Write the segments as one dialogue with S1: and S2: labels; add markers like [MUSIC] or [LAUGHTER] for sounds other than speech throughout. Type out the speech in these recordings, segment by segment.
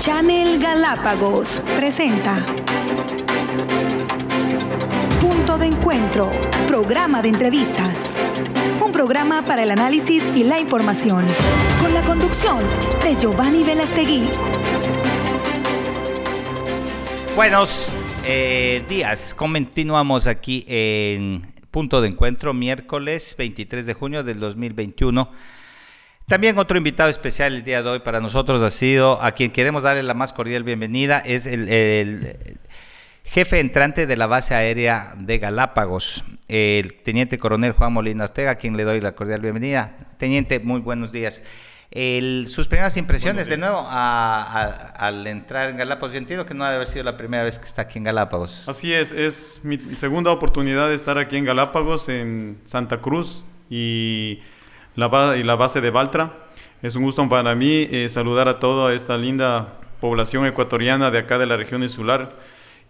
S1: Channel Galápagos presenta Punto de Encuentro, programa de entrevistas. Un programa para el análisis y la información, con la conducción de Giovanni Velastegui.
S2: Buenos eh, días, continuamos aquí en Punto de Encuentro, miércoles 23 de junio del 2021. También otro invitado especial el día de hoy para nosotros ha sido, a quien queremos darle la más cordial bienvenida, es el, jefe entrante de la base aérea de Galápagos, el teniente coronel Juan Molina Ortega, a quien le doy la cordial bienvenida. Teniente, muy buenos días. sus primeras impresiones de nuevo al entrar en Galápagos. Yo entiendo que no debe haber sido la primera vez que está aquí en Galápagos.
S3: Así es, es mi segunda oportunidad de estar aquí en Galápagos, en Santa Cruz, y la, y la base de Baltra. Es un gusto para mí eh, saludar a toda esta linda población ecuatoriana de acá de la región insular.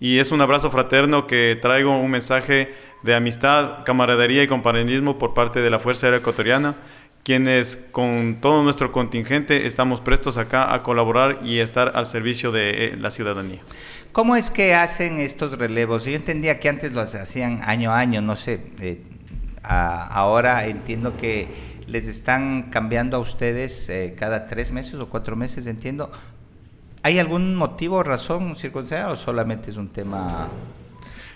S3: Y es un abrazo fraterno que traigo un mensaje de amistad, camaradería y compañerismo por parte de la Fuerza Aérea Ecuatoriana, quienes con todo nuestro contingente estamos prestos acá a colaborar y estar al servicio de eh, la ciudadanía.
S2: ¿Cómo es que hacen estos relevos? Yo entendía que antes los hacían año a año, no sé. Eh, ahora entiendo que les están cambiando a ustedes eh, cada tres meses o cuatro meses, entiendo. ¿Hay algún motivo, razón, circunstancia o solamente es un tema?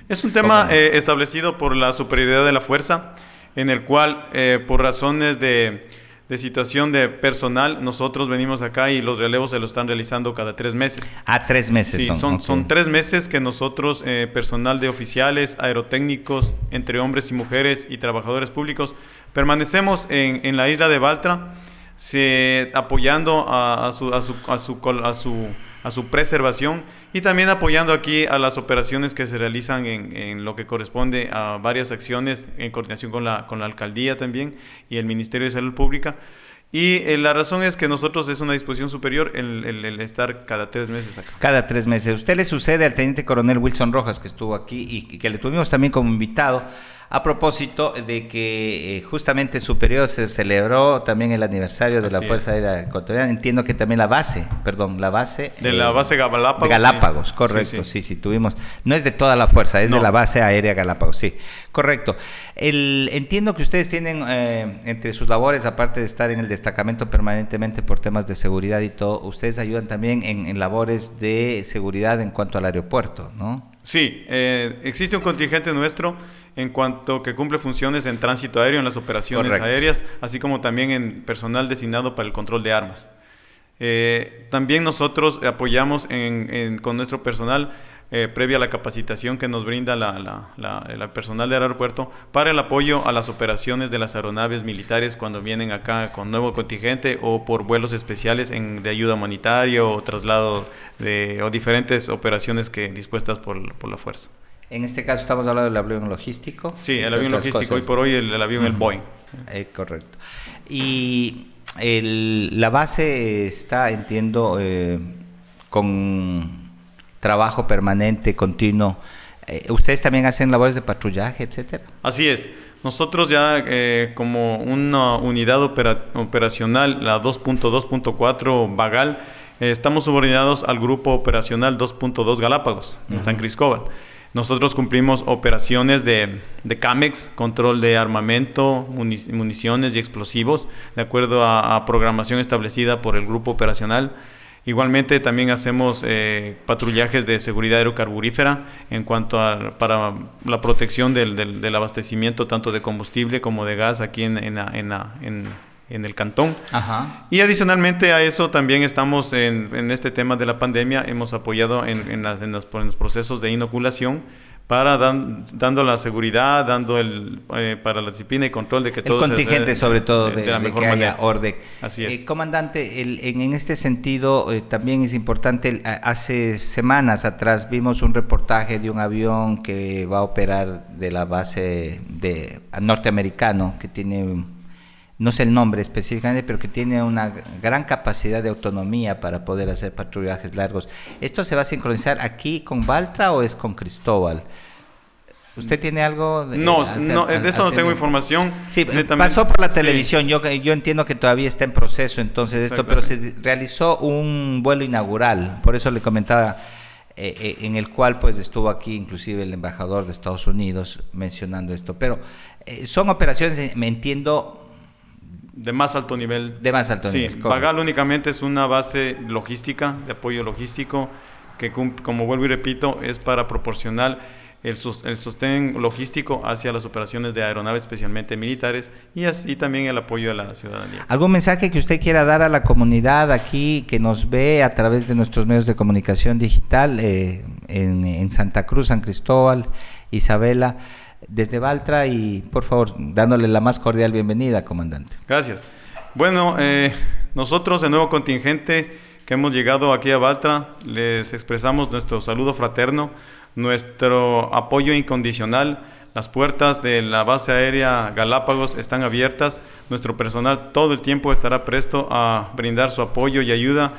S3: Es un tema eh, establecido por la superioridad de la fuerza, en el cual, eh, por razones de, de, situación de personal, nosotros venimos acá y los relevos se lo están realizando cada tres meses.
S2: Ah, tres meses.
S3: Sí, son, son, tres meses que nosotros, personal de oficiales, aerotécnicos, entre hombres y mujeres y trabajadores públicos, Permanecemos en, en la isla de Baltra, se, apoyando a, su, a, su, a, su, a, su, a su preservación y también apoyando aquí a las operaciones que se realizan en, lo que corresponde a varias acciones en coordinación con la, con la alcaldía también y el Ministerio de Salud Pública. Y eh, la razón es que nosotros es una disposición superior el, estar cada tres meses acá.
S2: Cada tres meses. Usted le sucede al teniente coronel Wilson Rojas, que estuvo aquí y que le tuvimos también como invitado a propósito de que eh, justamente en su periodo se celebró también el aniversario de la Fuerza Aérea Ecuatoriana. Entiendo que también la base, perdón, la base.
S3: De la eh, base Galápagos.
S2: Galápagos, correcto, sí sí. tuvimos. No es de toda la fuerza, es de la base aérea Galápagos, sí, correcto. El, entiendo que ustedes tienen eh, entre sus labores, aparte de estar en el destacamento permanentemente por temas de seguridad y todo, ustedes ayudan también en, en labores de seguridad en cuanto al aeropuerto, ¿no?
S3: Sí, existe un contingente nuestro en cuanto que cumple funciones en tránsito aéreo, en las operaciones aéreas, así como también en personal designado para el control de armas. Eh, también nosotros apoyamos con nuestro personal eh, previa a la capacitación que nos brinda la, el personal del aeropuerto para el apoyo a las operaciones de las aeronaves militares cuando vienen acá con nuevo contingente o por vuelos especiales en, de ayuda humanitaria o traslado de, o diferentes operaciones que dispuestas por, por la fuerza.
S2: En este caso estamos hablando del avión logístico.
S3: Sí, el avión logístico, hoy por hoy el, avión, el Boeing.
S2: Eh, correcto. Y la base está, entiendo, eh, con trabajo permanente, continuo. Eh, ¿Ustedes también hacen labores de patrullaje, etcétera?
S3: Así es. Nosotros ya como una unidad operacional, la 2.2.4 Bagal, estamos subordinados al grupo operacional 2.2 Galápagos, en San Cristóbal. Nosotros cumplimos operaciones de, de CAMEX, control de armamento, municiones y explosivos, de acuerdo a, programación establecida por el grupo operacional. Igualmente también hacemos eh, patrullajes de seguridad aerocarburífera en cuanto a para la protección del, del, abastecimiento tanto de combustible como de gas aquí en, en, en en el cantón. Ajá. Y adicionalmente a eso también estamos en, en, este tema de la pandemia, hemos apoyado en, en, las, en los, procesos de inoculación para dando la seguridad, dando el eh, para la disciplina y control de que
S2: todo el contingente sobre todo de,
S3: la mejor manera. orden.
S2: Así es. Eh, comandante, el, en, este sentido eh, también es importante. hace semanas atrás vimos un reportaje de un avión que va a operar de la base de norteamericano que tiene no sé el nombre específicamente, pero que tiene una gran capacidad de autonomía para poder hacer patrullajes largos. ¿Esto se va a sincronizar aquí con Baltra o es con Cristóbal? ¿Usted tiene algo?
S3: De, no, no de eso no tengo información.
S2: Sí, pasó por la televisión. Yo, yo entiendo que todavía está en proceso entonces esto, pero se realizó un vuelo inaugural. Por eso le comentaba eh, eh, en el cual pues estuvo aquí inclusive el embajador de Estados Unidos mencionando esto. Pero eh, son operaciones, me entiendo...
S3: De más alto nivel.
S2: De más alto nivel.
S3: Sí, Bagal únicamente es una base logística, de apoyo logístico, que como vuelvo y repito, es para proporcionar el, sostén logístico hacia las operaciones de aeronaves, especialmente militares, y así también el apoyo a la ciudadanía.
S2: ¿Algún mensaje que usted quiera dar a la comunidad aquí que nos ve a través de nuestros medios de comunicación digital eh, en, Santa Cruz, San Cristóbal, Isabela, desde Baltra y por favor dándole la más cordial bienvenida, comandante?
S3: Gracias. Bueno, eh, nosotros de nuevo contingente que hemos llegado aquí a Baltra, les expresamos nuestro saludo fraterno nuestro apoyo incondicional. Las puertas de la base aérea Galápagos están abiertas. Nuestro personal todo el tiempo estará presto a brindar su apoyo y ayuda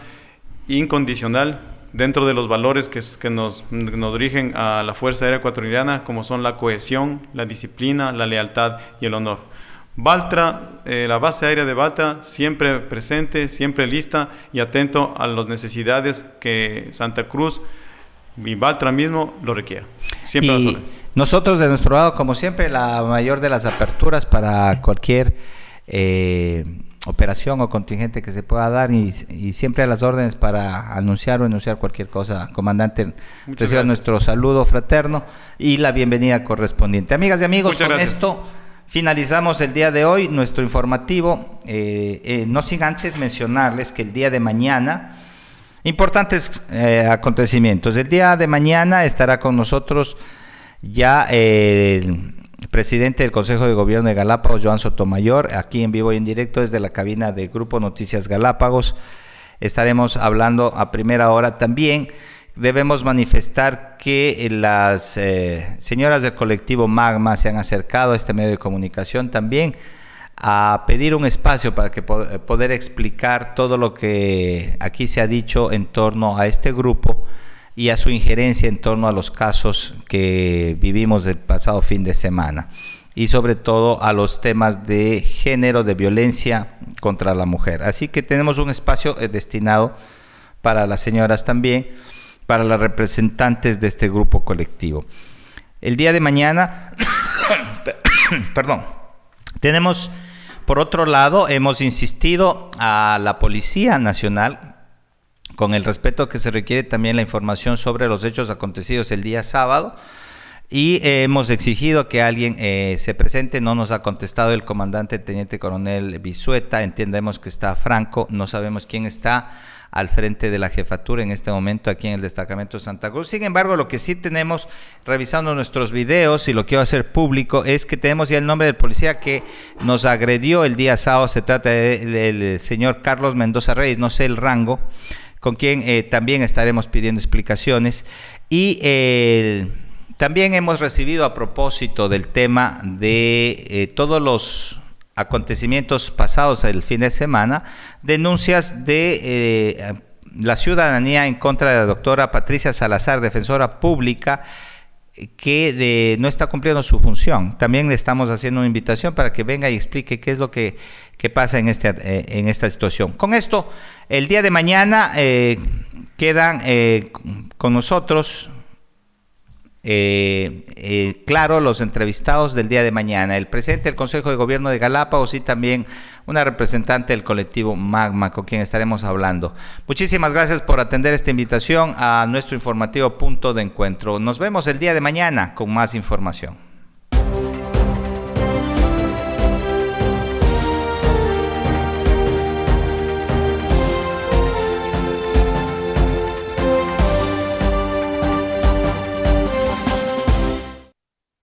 S3: incondicional dentro de los valores que, que nos, nos dirigen a la Fuerza Aérea Ecuatoriana, como son la cohesión, la disciplina, la lealtad y el honor. Baltra, eh, la base aérea de Baltra, siempre presente, siempre lista y atento a las necesidades que Santa Cruz y Baltra mismo lo requiere.
S2: Siempre y nosotros de nuestro lado, como siempre, la mayor de las aperturas para cualquier eh, operación o contingente que se pueda dar y, siempre a las órdenes para anunciar o enunciar cualquier cosa. Comandante, reciba nuestro saludo fraterno y la bienvenida correspondiente. Amigas y amigos, con esto finalizamos el día de hoy nuestro informativo. Eh, eh, no sin antes mencionarles que el día de mañana Importantes eh, acontecimientos. El día de mañana estará con nosotros ya el presidente del Consejo de Gobierno de Galápagos, Joan Sotomayor, aquí en vivo y en directo desde la cabina de Grupo Noticias Galápagos. Estaremos hablando a primera hora también. Debemos manifestar que las eh, señoras del colectivo Magma se han acercado a este medio de comunicación también a pedir un espacio para que eh, poder explicar todo lo que aquí se ha dicho en torno a este grupo y a su injerencia en torno a los casos que vivimos el pasado fin de semana y sobre todo a los temas de género, de violencia contra la mujer. Así que tenemos un espacio eh, destinado para las señoras también, para las representantes de este grupo colectivo. El día de mañana, [COUGHS] perdón, tenemos por otro lado, hemos insistido a la Policía Nacional con el respeto que se requiere también la información sobre los hechos acontecidos el día sábado y hemos exigido que alguien eh, se presente. No nos ha contestado el comandante teniente coronel Bisueta. Entendemos que está Franco, no sabemos quién está al frente de la jefatura en este momento aquí en el destacamento de Santa Cruz. Sin embargo, lo que sí tenemos, revisando nuestros videos y lo quiero hacer público, es que tenemos ya el nombre del policía que nos agredió el día sábado. Se trata del señor Carlos Mendoza Reyes, no sé el rango, con quien eh, también estaremos pidiendo explicaciones. Y eh, también hemos recibido a propósito del tema de eh, todos los acontecimientos pasados el fin de semana, denuncias de la ciudadanía en contra de la doctora Patricia Salazar, defensora pública, que no está cumpliendo su función. También le estamos haciendo una invitación para que venga y explique qué es lo que, pasa en, este, eh, en esta situación. Con esto, el día de mañana eh, quedan con nosotros eh, eh, claro los entrevistados del día de mañana, el presidente del Consejo de Gobierno de Galápagos y también una representante del colectivo Magma con quien estaremos hablando. Muchísimas gracias por atender esta invitación a nuestro informativo punto de encuentro. Nos vemos el día de mañana con más información.